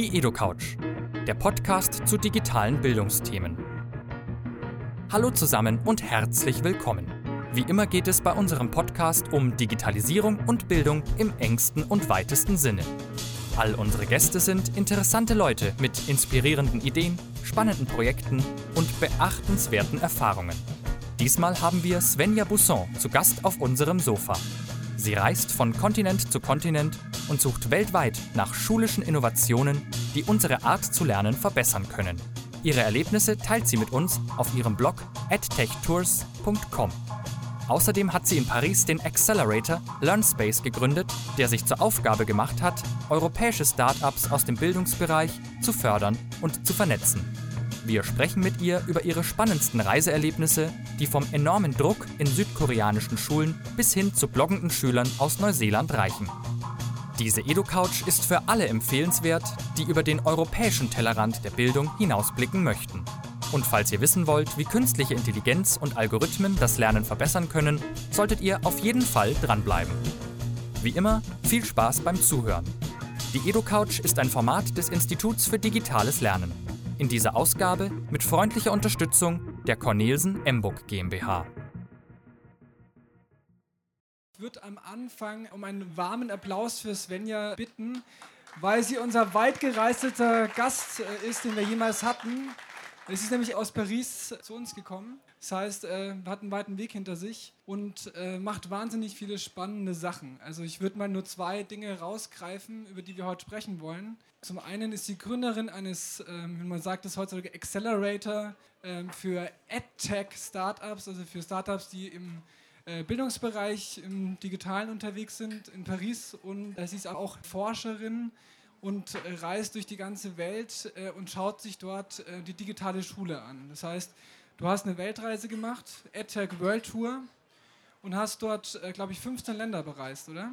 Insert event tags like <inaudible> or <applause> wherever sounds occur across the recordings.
Die EduCouch, der Podcast zu digitalen Bildungsthemen. Hallo zusammen und herzlich willkommen. Wie immer geht es bei unserem Podcast um Digitalisierung und Bildung im engsten und weitesten Sinne. All unsere Gäste sind interessante Leute mit inspirierenden Ideen, spannenden Projekten und beachtenswerten Erfahrungen. Diesmal haben wir Svenja Busson zu Gast auf unserem Sofa. Sie reist von Kontinent zu Kontinent und sucht weltweit nach schulischen Innovationen, die unsere Art zu lernen verbessern können. Ihre Erlebnisse teilt sie mit uns auf ihrem Blog edtechtours.com. Außerdem hat sie in Paris den Accelerator LearnSpace gegründet, der sich zur Aufgabe gemacht hat, europäische Startups aus dem Bildungsbereich zu fördern und zu vernetzen. Wir sprechen mit ihr über ihre spannendsten Reiseerlebnisse, die vom enormen Druck in südkoreanischen Schulen bis hin zu bloggenden Schülern aus Neuseeland reichen. Diese EduCouch ist für alle empfehlenswert, die über den europäischen Tellerrand der Bildung hinausblicken möchten. Und falls ihr wissen wollt, wie künstliche Intelligenz und Algorithmen das Lernen verbessern können, solltet ihr auf jeden Fall dranbleiben. Wie immer, viel Spaß beim Zuhören. Die EduCouch ist ein Format des Instituts für digitales Lernen. In dieser Ausgabe mit freundlicher Unterstützung der Cornelsen Emburg GmbH. Ich würde am Anfang um einen warmen Applaus für Svenja bitten, weil sie unser weitgereisteter Gast äh, ist, den wir jemals hatten. Es ist nämlich aus Paris zu uns gekommen. Das heißt, äh, hat einen weiten Weg hinter sich und äh, macht wahnsinnig viele spannende Sachen. Also ich würde mal nur zwei Dinge rausgreifen, über die wir heute sprechen wollen. Zum einen ist sie Gründerin eines, ähm, man sagt es heutzutage, Accelerator ähm, für EdTech-Startups, also für Startups, die im äh, Bildungsbereich im Digitalen unterwegs sind in Paris und äh, sie ist auch Forscherin und äh, reist durch die ganze Welt und schaut sich dort die digitale Schule an. Das heißt, du hast eine Weltreise gemacht, EdTech World Tour und hast dort, glaube ich, 15 Länder bereist, oder?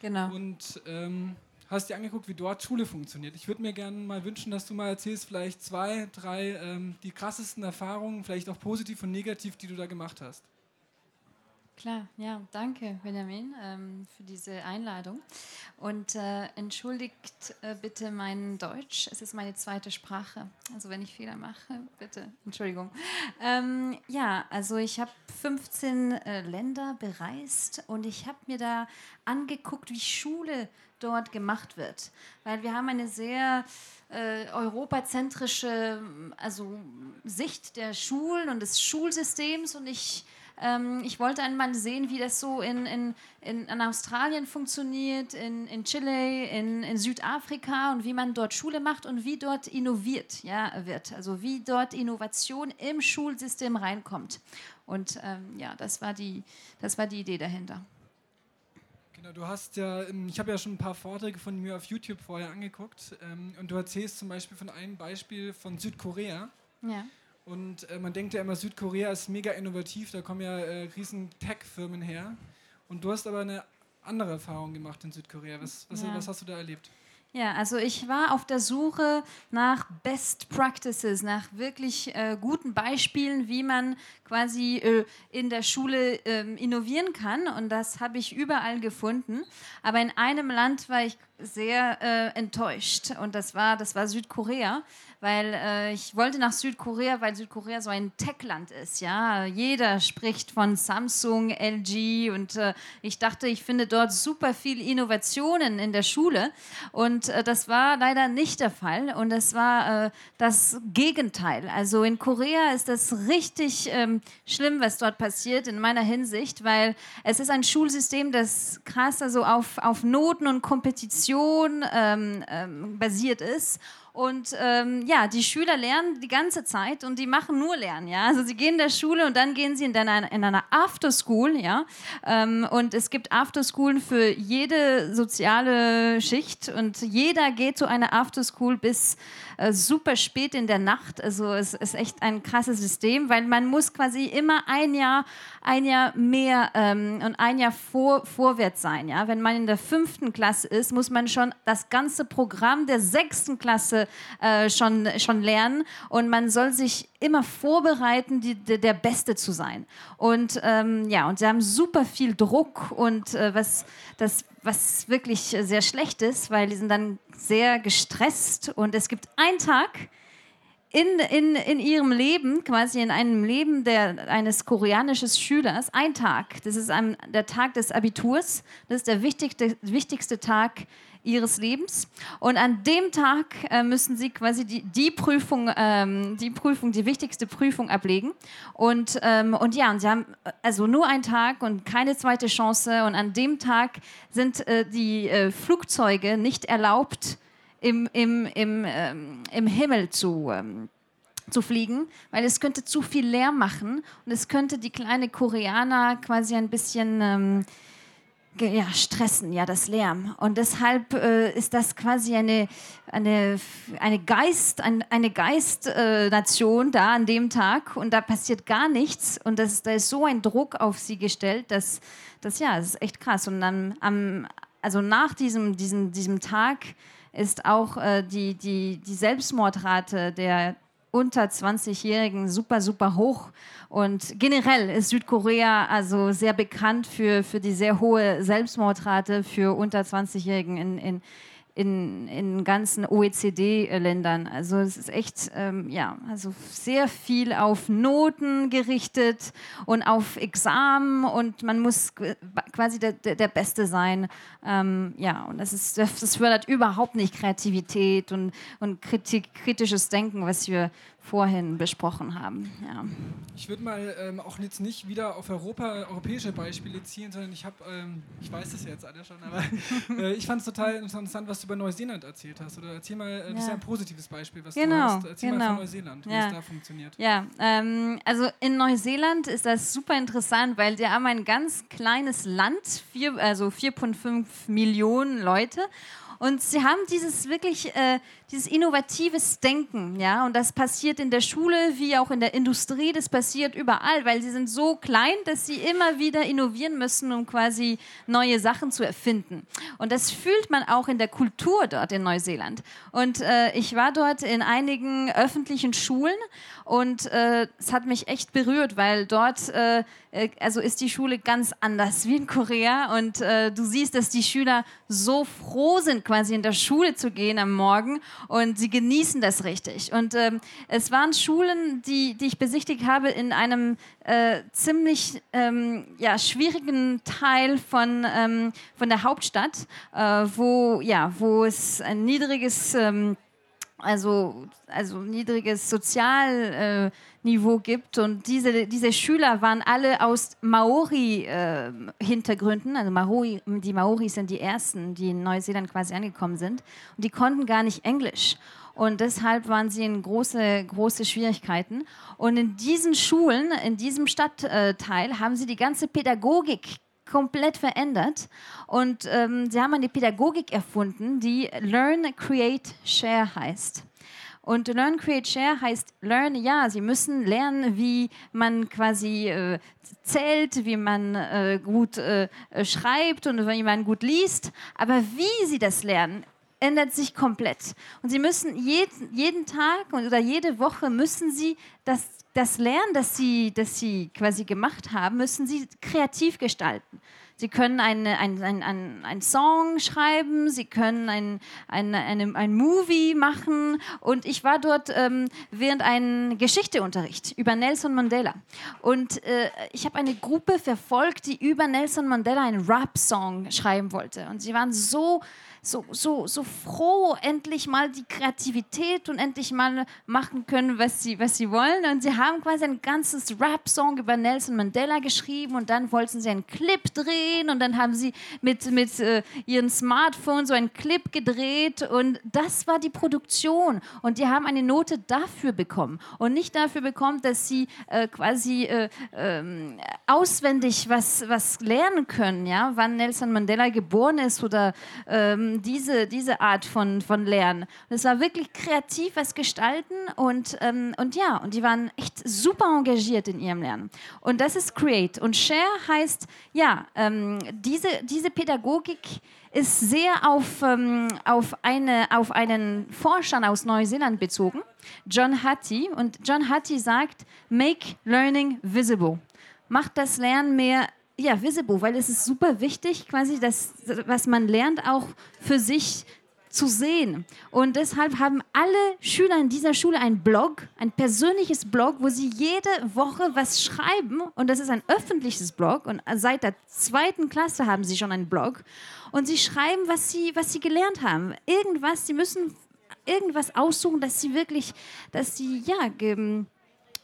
Genau. Und ähm, hast dir angeguckt, wie dort Schule funktioniert. Ich würde mir gerne mal wünschen, dass du mal erzählst, vielleicht zwei, drei ähm, die krassesten Erfahrungen, vielleicht auch positiv und negativ, die du da gemacht hast. Klar, ja, danke Benjamin ähm, für diese Einladung. Und äh, entschuldigt äh, bitte mein Deutsch, es ist meine zweite Sprache. Also wenn ich Fehler mache, bitte, Entschuldigung. Ähm, ja, also ich habe 15 äh, Länder bereist und ich habe mir da angeguckt, wie Schule dort gemacht wird. Weil wir haben eine sehr äh, europazentrische also Sicht der Schulen und des Schulsystems und ich ähm, ich wollte einmal sehen, wie das so in, in, in, in Australien funktioniert, in, in Chile, in, in Südafrika und wie man dort Schule macht und wie dort innoviert ja, wird. Also wie dort Innovation im Schulsystem reinkommt. Und ähm, ja, das war, die, das war die Idee dahinter. Genau, du hast ja, ähm, ich habe ja schon ein paar Vorträge von mir auf YouTube vorher angeguckt ähm, und du erzählst zum Beispiel von einem Beispiel von Südkorea. Ja. Und äh, man denkt ja immer, Südkorea ist mega innovativ, da kommen ja äh, riesen Tech-Firmen her. Und du hast aber eine andere Erfahrung gemacht in Südkorea. Was, was, ja. was hast du da erlebt? Ja, also ich war auf der Suche nach Best Practices, nach wirklich äh, guten Beispielen, wie man quasi äh, in der Schule äh, innovieren kann. Und das habe ich überall gefunden. Aber in einem Land war ich sehr äh, enttäuscht. Und das war, das war Südkorea weil äh, ich wollte nach Südkorea, weil Südkorea so ein Tech-Land ist. Ja, jeder spricht von Samsung, LG und äh, ich dachte, ich finde dort super viel Innovationen in der Schule und äh, das war leider nicht der Fall und das war äh, das Gegenteil. Also in Korea ist das richtig ähm, schlimm, was dort passiert in meiner Hinsicht, weil es ist ein Schulsystem, das krass also auf, auf Noten und Kompetition ähm, ähm, basiert ist und ähm, ja, die Schüler lernen die ganze Zeit und die machen nur Lernen. Ja? Also sie gehen in der Schule und dann gehen sie in einer, in einer Afterschool. Ja? Ähm, und es gibt Afterschoolen für jede soziale Schicht und jeder geht zu einer Afterschool bis äh, super spät in der Nacht. Also es ist echt ein krasses System, weil man muss quasi immer ein Jahr, ein Jahr mehr ähm, und ein Jahr vor, vorwärts sein. Ja? Wenn man in der fünften Klasse ist, muss man schon das ganze Programm der sechsten Klasse Äh, schon, schon lernen. Und man soll sich immer vorbereiten, die, der, der Beste zu sein. Und ähm, ja, und sie haben super viel Druck und äh, was, das, was wirklich sehr schlecht ist, weil die sind dann sehr gestresst und es gibt einen Tag, in, in, in ihrem Leben, quasi in einem Leben der, eines koreanischen Schülers, ein Tag. Das ist ein, der Tag des Abiturs. Das ist der wichtigste, wichtigste Tag ihres Lebens. Und an dem Tag äh, müssen sie quasi die, die, Prüfung, ähm, die Prüfung, die wichtigste Prüfung ablegen. Und, ähm, und ja, und sie haben also nur einen Tag und keine zweite Chance. Und an dem Tag sind äh, die äh, Flugzeuge nicht erlaubt, im, im, im, ähm, im Himmel zu, ähm, zu fliegen, weil es könnte zu viel Lärm machen und es könnte die kleine Koreaner quasi ein bisschen ähm, ja, stressen, ja, das Lärm. Und deshalb äh, ist das quasi eine, eine, eine Geist, ein, eine Geistnation äh, da an dem Tag und da passiert gar nichts und das, da ist so ein Druck auf sie gestellt, dass das ja, das ist echt krass. Und dann am, also nach diesem, diesem, diesem Tag ist auch äh, die, die, die Selbstmordrate der unter 20-Jährigen super, super hoch. Und generell ist Südkorea also sehr bekannt für, für die sehr hohe Selbstmordrate für unter 20-Jährigen in, in, in, in ganzen OECD-Ländern. Also es ist echt, ähm, ja, also sehr viel auf Noten gerichtet und auf Examen und man muss quasi der, der, der Beste sein. Ähm, ja, und das, ist, das fördert überhaupt nicht Kreativität und, und Kritik, kritisches Denken, was wir vorhin besprochen haben. Ja. Ich würde mal ähm, auch jetzt nicht wieder auf Europa, europäische Beispiele ziehen, sondern ich habe, ähm, ich weiß das jetzt alle schon, aber <laughs> äh, ich fand es total interessant, was du über Neuseeland erzählt hast. Oder erzähl mal, äh, ja. das ist ja ein positives Beispiel, was genau, du hast. Erzähl genau. mal von Neuseeland, wie ja. es da funktioniert. Ja, ähm, also in Neuseeland ist das super interessant, weil die haben ein ganz kleines Land, vier, also 4,5 Millionen Leute und sie haben dieses wirklich, äh, dieses innovatives Denken, ja, und das passiert in der Schule wie auch in der Industrie, das passiert überall, weil sie sind so klein, dass sie immer wieder innovieren müssen, um quasi neue Sachen zu erfinden. Und das fühlt man auch in der Kultur dort in Neuseeland. Und äh, ich war dort in einigen öffentlichen Schulen und äh, es hat mich echt berührt, weil dort äh, also ist die Schule ganz anders wie in Korea und äh, du siehst, dass die Schüler so froh sind, quasi in der Schule zu gehen am Morgen und sie genießen das richtig. Und ähm, es waren Schulen, die, die ich besichtigt habe in einem äh, ziemlich ähm, ja, schwierigen Teil von, ähm, von der Hauptstadt, äh, wo, ja, wo es ein niedriges ähm, also, also niedriges Sozialniveau äh, gibt. Und diese, diese Schüler waren alle aus Maori-Hintergründen. Äh, also Maori, die Maori sind die ersten, die in Neuseeland quasi angekommen sind. Und die konnten gar nicht Englisch. Und deshalb waren sie in große, große Schwierigkeiten. Und in diesen Schulen, in diesem Stadtteil, haben sie die ganze Pädagogik komplett verändert. Und ähm, sie haben eine Pädagogik erfunden, die Learn, Create, Share heißt. Und Learn, Create, Share heißt Learn, ja, sie müssen lernen, wie man quasi äh, zählt, wie man äh, gut äh, schreibt und wie man gut liest. Aber wie sie das lernen, ändert sich komplett. Und sie müssen jeden, jeden Tag oder jede Woche müssen sie das, das Lernen, das sie, das sie quasi gemacht haben, müssen sie kreativ gestalten. Sie können eine, ein, ein, ein, ein Song schreiben, Sie können ein, ein, eine, ein Movie machen. Und ich war dort ähm, während einem Geschichteunterricht über Nelson Mandela. Und äh, ich habe eine Gruppe verfolgt, die über Nelson Mandela einen Rap-Song schreiben wollte. Und sie waren so so, so, so froh, endlich mal die Kreativität und endlich mal machen können, was sie, was sie wollen. Und sie haben quasi ein ganzes Rap-Song über Nelson Mandela geschrieben und dann wollten sie einen Clip drehen und dann haben sie mit, mit äh, ihren Smartphones so einen Clip gedreht und das war die Produktion. Und die haben eine Note dafür bekommen und nicht dafür bekommen, dass sie äh, quasi äh, ähm, auswendig was, was lernen können, ja, wann Nelson Mandela geboren ist oder ähm, ähm, diese, diese Art von, von Lernen. Und es war wirklich kreativ was gestalten und, ähm, und ja, und die waren echt super engagiert in ihrem Lernen. Und das ist Create. Und Share heißt, ja, ähm, diese, diese Pädagogik ist sehr auf, ähm, auf, eine, auf einen Forscher aus Neuseeland bezogen, John Hattie. Und John Hattie sagt, make learning visible. Macht das Lernen mehr ja, visible, weil es ist super wichtig, quasi das, was man lernt, auch für sich zu sehen. Und deshalb haben alle Schüler in dieser Schule einen Blog, ein persönliches Blog, wo sie jede Woche was schreiben. Und das ist ein öffentliches Blog. Und seit der zweiten Klasse haben sie schon einen Blog. Und sie schreiben, was sie, was sie gelernt haben. Irgendwas, sie müssen irgendwas aussuchen, dass sie wirklich, dass sie, ja,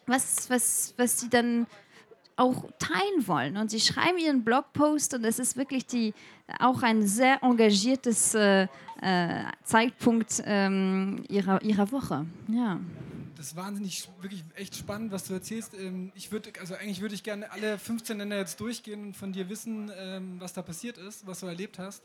was, was, was sie dann auch teilen wollen. Und sie schreiben ihren Blogpost und es ist wirklich die, auch ein sehr engagiertes äh, äh, Zeitpunkt ähm, ihrer, ihrer Woche. Ja. Das ist wahnsinnig, wirklich echt spannend, was du erzählst. Ähm, ich würde, also eigentlich würde ich gerne alle 15 Länder jetzt durchgehen und von dir wissen, ähm, was da passiert ist, was du erlebt hast.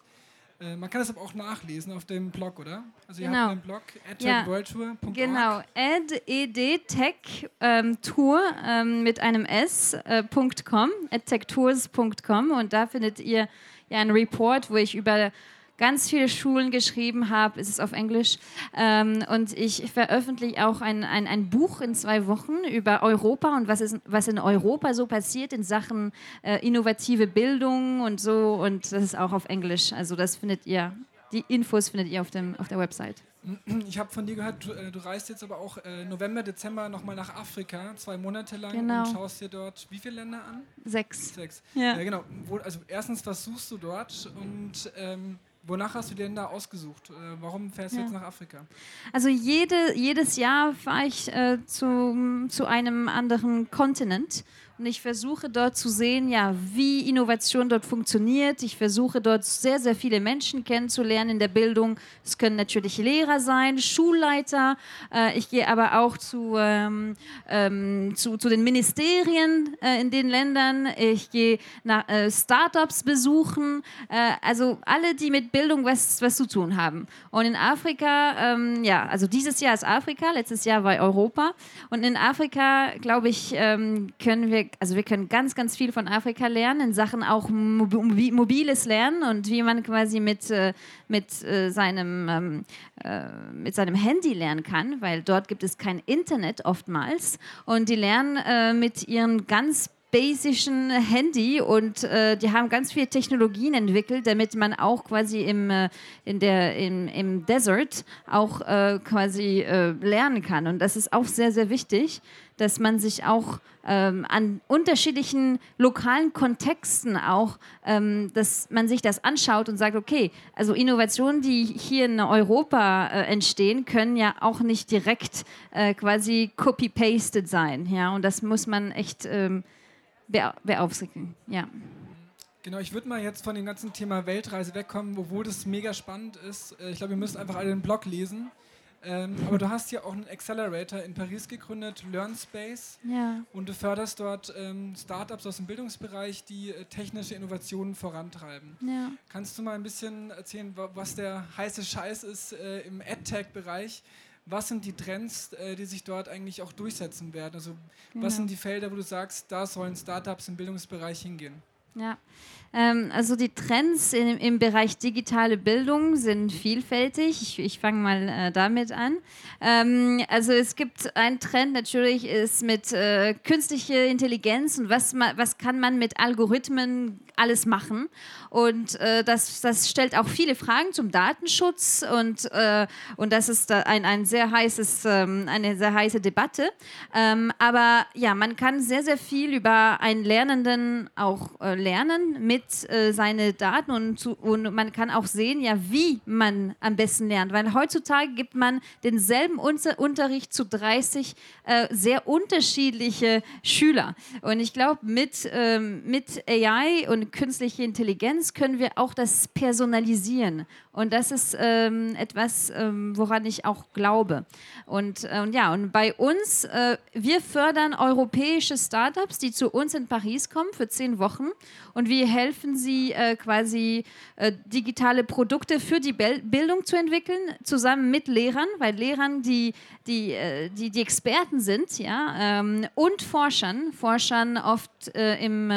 Äh, man kann das aber auch nachlesen auf dem Blog, oder? Also genau. ihr habt einen Blog, edtechworldtour.org. Genau, ed, edtech ähm, Tour ähm, mit einem s.com, äh, edtechtours.com und da findet ihr ja einen Report, wo ich über ganz viele Schulen geschrieben habe. Es ist auf Englisch. Ähm, und ich veröffentliche auch ein, ein, ein Buch in zwei Wochen über Europa und was, ist, was in Europa so passiert in Sachen äh, innovative Bildung und so. Und das ist auch auf Englisch. Also das findet ihr, die Infos findet ihr auf, dem, auf der Website. Ich habe von dir gehört, du, äh, du, reist jetzt aber auch äh, November, Dezember nochmal nach Afrika, zwei Monate lang genau. und schaust dir dort wie viele Länder an? Sechs. Sechs. Ja, ja genau. Wo, also erstens, was suchst du dort und ähm, Wonach hast du denn da ausgesucht? Äh, warum fährst du ja. jetzt nach Afrika? Also jede, jedes Jahr fahre ich äh, zu, zu einem anderen Kontinent und ich versuche dort zu sehen, ja, wie Innovation dort funktioniert. Ich versuche dort sehr, sehr viele Menschen kennenzulernen in der Bildung. Es können natürlich Lehrer sein, Schulleiter. Äh, ich gehe aber auch zu, ähm, ähm, zu, zu, den Ministerien äh, in den Ländern. Ich gehe nach äh, Startups besuchen. Äh, also alle, die mit Bildung was, was zu tun haben. Und in Afrika, ähm, ja, also dieses Jahr ist Afrika, letztes Jahr war Europa. Und in Afrika, glaube ich, ähm, können wir also wir können ganz, ganz viel von Afrika lernen, in Sachen auch mobiles Lernen. Und wie man quasi mit, äh, mit, äh, seinem, ähm, äh, mit seinem Handy lernen kann, weil dort gibt es kein Internet oftmals. Und die lernen mit ihren ganz basischen Handy und äh, die haben ganz viele Technologien entwickelt, damit man auch quasi im, äh, in der, im, im Desert auch äh, quasi lernen kann. Und das ist auch sehr, sehr wichtig, dass man sich auch ähm, an unterschiedlichen lokalen Kontexten auch, ähm, dass man sich das anschaut und sagt, okay, also Innovationen, die hier in Europa äh, entstehen, können ja auch nicht direkt äh, quasi copy-pasted sein. Ja? Und das muss man echt ähm, beaufsichtigen. Ja. Genau, ich würde mal jetzt von dem ganzen Thema Weltreise wegkommen, obwohl das mega spannend ist. Äh, ich glaube, wir müssen einfach alle den Blog lesen. Ähm, aber du hast ja auch einen Accelerator in Paris gegründet, LearnSpace. Ja. Und du förderst dort ähm, Startups aus dem Bildungsbereich, die äh, technische Innovationen vorantreiben. Ja. Kannst du mal ein bisschen erzählen, was der heiße Scheiß ist äh, im EdTech-Bereich? Was sind die Trends, äh, die sich dort eigentlich auch durchsetzen werden? Also, genau. was sind die Felder, wo du sagst, da sollen Startups im Bildungsbereich hingehen? Ja, ähm, also die Trends in, im Bereich digitale Bildung sind vielfältig. Ich, ich fange mal äh, damit an. Ähm, also es gibt einen Trend natürlich ist mit äh, künstlicher Intelligenz und was, was kann man mit Algorithmen alles machen. Und äh, das, das stellt auch viele Fragen zum Datenschutz und, äh, und das ist ein, ein sehr heißes, ähm, eine sehr heiße Debatte. Ähm, aber ja, man kann sehr, sehr viel über einen Lernenden auch äh, lernen mit äh, seinen Daten und, zu, und man kann auch sehen, ja, wie man am besten lernt. Weil heutzutage gibt man denselben Unter Unterricht zu 30 äh, sehr unterschiedliche Schüler. Und ich glaube, mit, ähm, mit AI und künstliche Intelligenz können wir auch das personalisieren. Und das ist ähm, etwas, ähm, woran ich auch glaube. Und, äh, und ja, und bei uns, äh, wir fördern europäische Startups, die zu uns in Paris kommen für zehn Wochen. und wir helfen sie äh, quasi äh, digitale Produkte für die Be Bildung zu entwickeln, zusammen mit Lehrern, weil Lehrern die, die, äh, die, die Experten sind, ja, ähm, und Forschern, Forschern oft äh, im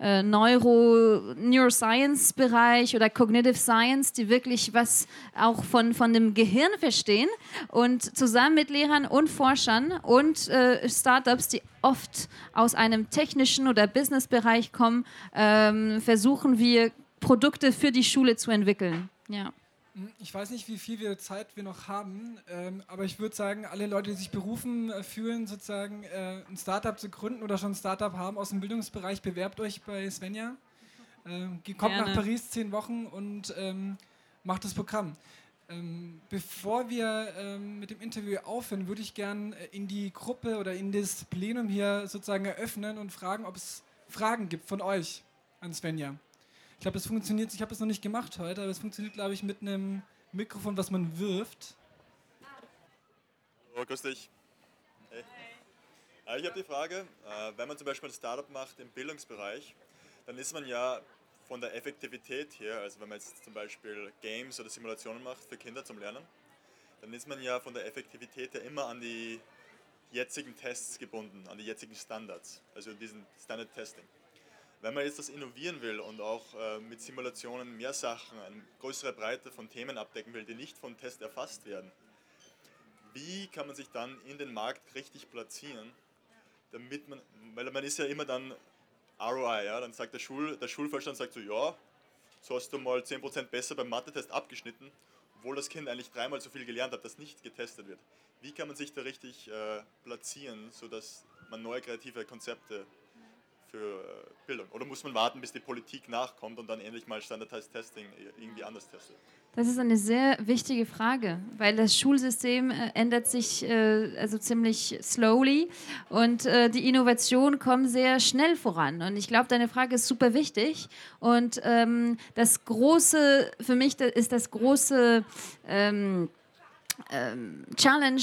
äh, Neuro, Neuroscience-Bereich oder Cognitive Science, die wirklich was auch von, von dem Gehirn verstehen und zusammen mit Lehrern und Forschern und äh, Startups, die oft aus einem technischen oder Businessbereich kommen, ähm, versuchen wir Produkte für die Schule zu entwickeln. Ja. Ich weiß nicht, wie viel wir Zeit wir noch haben, ähm, aber ich würde sagen, alle Leute, die sich berufen äh, fühlen, sozusagen äh, ein Startup zu gründen oder schon ein Startup haben aus dem Bildungsbereich, bewerbt euch bei Svenja. Ähm, kommt Gerne. nach Paris zehn Wochen und ähm, macht das Programm. Ähm, bevor wir ähm, mit dem Interview aufhören, würde ich gerne äh, in die Gruppe oder in das Plenum hier sozusagen eröffnen und fragen, ob es Fragen gibt von euch an Svenja. Ich glaube, es funktioniert, ich habe es noch nicht gemacht heute, aber es funktioniert, glaube ich, mit einem Mikrofon, was man wirft. Hallo, grüß dich. Hey. Hey. Ich habe die Frage, äh, wenn man zum Beispiel ein Startup macht im Bildungsbereich, dann ist man ja von der Effektivität her, also wenn man jetzt zum Beispiel Games oder Simulationen macht für Kinder zum Lernen, dann ist man ja von der Effektivität her immer an die jetzigen Tests gebunden, an die jetzigen Standards, also diesen Standard Testing. Wenn man jetzt das innovieren will und auch äh, mit Simulationen mehr Sachen, eine größere Breite von Themen abdecken will, die nicht vom Test erfasst werden, wie kann man sich dann in den Markt richtig platzieren, damit man, weil man ist ja immer dann ROI, ja, dann sagt der, Schul, der Schulvorstand sagt so, ja, so hast du mal 10% besser beim Mathe-Test abgeschnitten, obwohl das Kind eigentlich dreimal so viel gelernt hat, das nicht getestet wird. Wie kann man sich da richtig äh, platzieren, sodass man neue kreative Konzepte für äh, Bildung? Oder muss man warten, bis die Politik nachkommt und dann endlich mal Standardized Testing irgendwie anders testet? Das ist eine sehr wichtige Frage, weil das Schulsystem äh, ändert sich äh, also ziemlich slowly und die Innovationen kommen sehr schnell voran. Und ich glaube, deine Frage ist super wichtig. Und ähm, das große, für mich ist das große ähm, ähm, Challenge,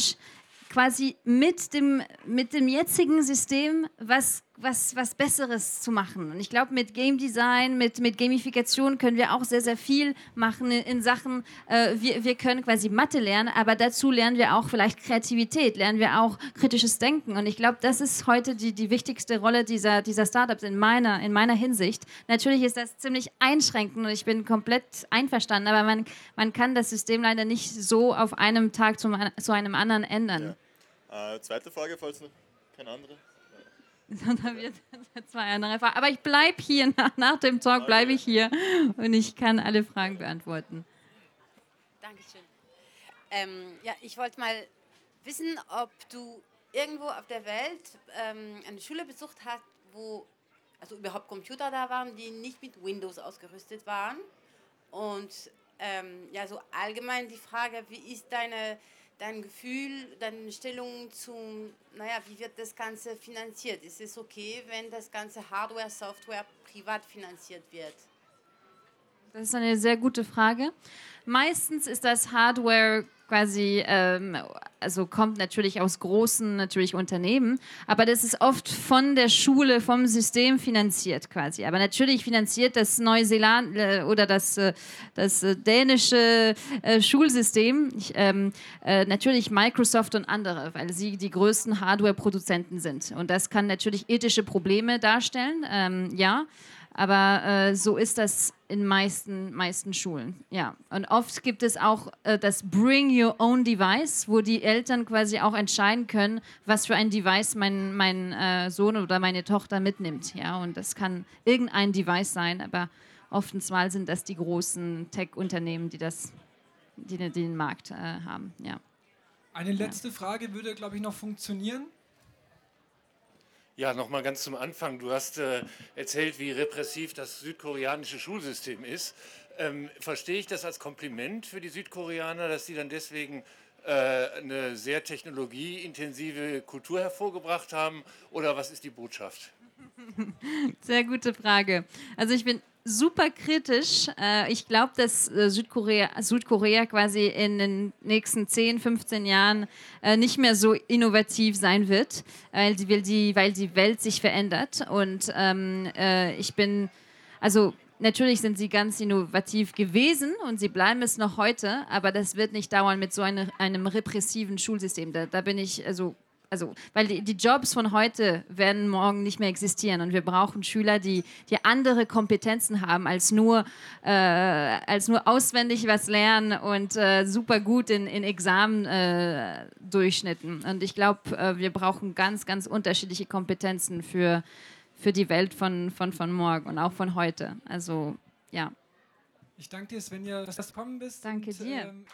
quasi mit dem, mit dem jetzigen System was was, was Besseres zu machen. Und ich glaube, mit Game Design, mit, mit Gamifikation können wir auch sehr, sehr viel machen in, in Sachen, äh, wir, wir können quasi Mathe lernen, aber dazu lernen wir auch vielleicht Kreativität, lernen wir auch kritisches Denken. Und ich glaube, das ist heute die, die wichtigste Rolle dieser, dieser Startups in meiner, in meiner Hinsicht. Natürlich ist das ziemlich einschränkend und ich bin komplett einverstanden, aber man, man kann das System leider nicht so auf einem Tag zum, zu einem anderen ändern. Ja. Äh, zweite Frage, falls noch keine andere sondern wir zwei andere Fragen. Aber ich bleibe hier, nach, nach dem Talk bleibe ich hier und ich kann alle Fragen beantworten. Dankeschön. Ähm, ja, ich wollte mal wissen, ob du irgendwo auf der Welt ähm, eine Schule besucht hast, wo also überhaupt Computer da waren, die nicht mit Windows ausgerüstet waren. Und ähm, ja, so allgemein die Frage, wie ist deine dein Gefühl, deine Stellung zum, naja, wie wird das Ganze finanziert? Ist es okay, wenn das ganze Hardware, Software privat finanziert wird? Das ist eine sehr gute Frage. Meistens ist das Hardware quasi, ähm, also kommt natürlich aus großen natürlich Unternehmen, aber das ist oft von der Schule, vom System finanziert quasi. Aber natürlich finanziert das Neuseeland äh, oder das, äh, das äh, dänische Schulsystem ich, ähm, äh, natürlich Microsoft und andere, weil sie die größten Hardware-Produzenten sind. Und das kann natürlich ethische Probleme darstellen, ähm, ja. Aber äh, so ist das in meisten, meisten Schulen. Ja. Und oft gibt es auch äh, das Bring Your Own Device, wo die Eltern quasi auch entscheiden können, was für ein Device mein, mein äh, Sohn oder meine Tochter mitnimmt. Ja. Und das kann irgendein Device sein, aber oftens mal sind das die großen Tech-Unternehmen, die, die, die den Markt äh, haben. Ja. Eine letzte ja. Frage würde, glaube ich, noch funktionieren. Ja, nochmal ganz zum Anfang. Du hast äh, erzählt, wie repressiv das südkoreanische Schulsystem ist. Ähm, verstehe ich das als Kompliment für die Südkoreaner, dass sie dann deswegen äh, eine sehr technologieintensive Kultur hervorgebracht haben? Oder was ist die Botschaft? <laughs> Sehr gute Frage. Also ich bin super kritisch. Äh, ich glaube, dass äh, Südkorea, Südkorea quasi in den nächsten 10, 15 Jahren äh, nicht mehr so innovativ sein wird, weil die, weil die, Welt sich verändert. Und ähm, ich bin also natürlich sind sie ganz innovativ gewesen und sie bleiben es noch heute, aber das wird nicht dauern mit so eine, einem repressiven Schulsystem. Da, da bin ich also also, weil die, die, Jobs von heute werden morgen nicht mehr existieren und wir brauchen Schüler, die, die andere Kompetenzen haben als nur, äh, als nur auswendig was lernen und äh, super gut in, in Examendurchschnitten. Äh, und ich glaube, äh, wir brauchen ganz, ganz unterschiedliche Kompetenzen für, für die Welt von, von, von morgen und auch von heute. Also, ja. Ich danke dir, Svenja, dass du gekommen bist. Danke und, dir. Ähm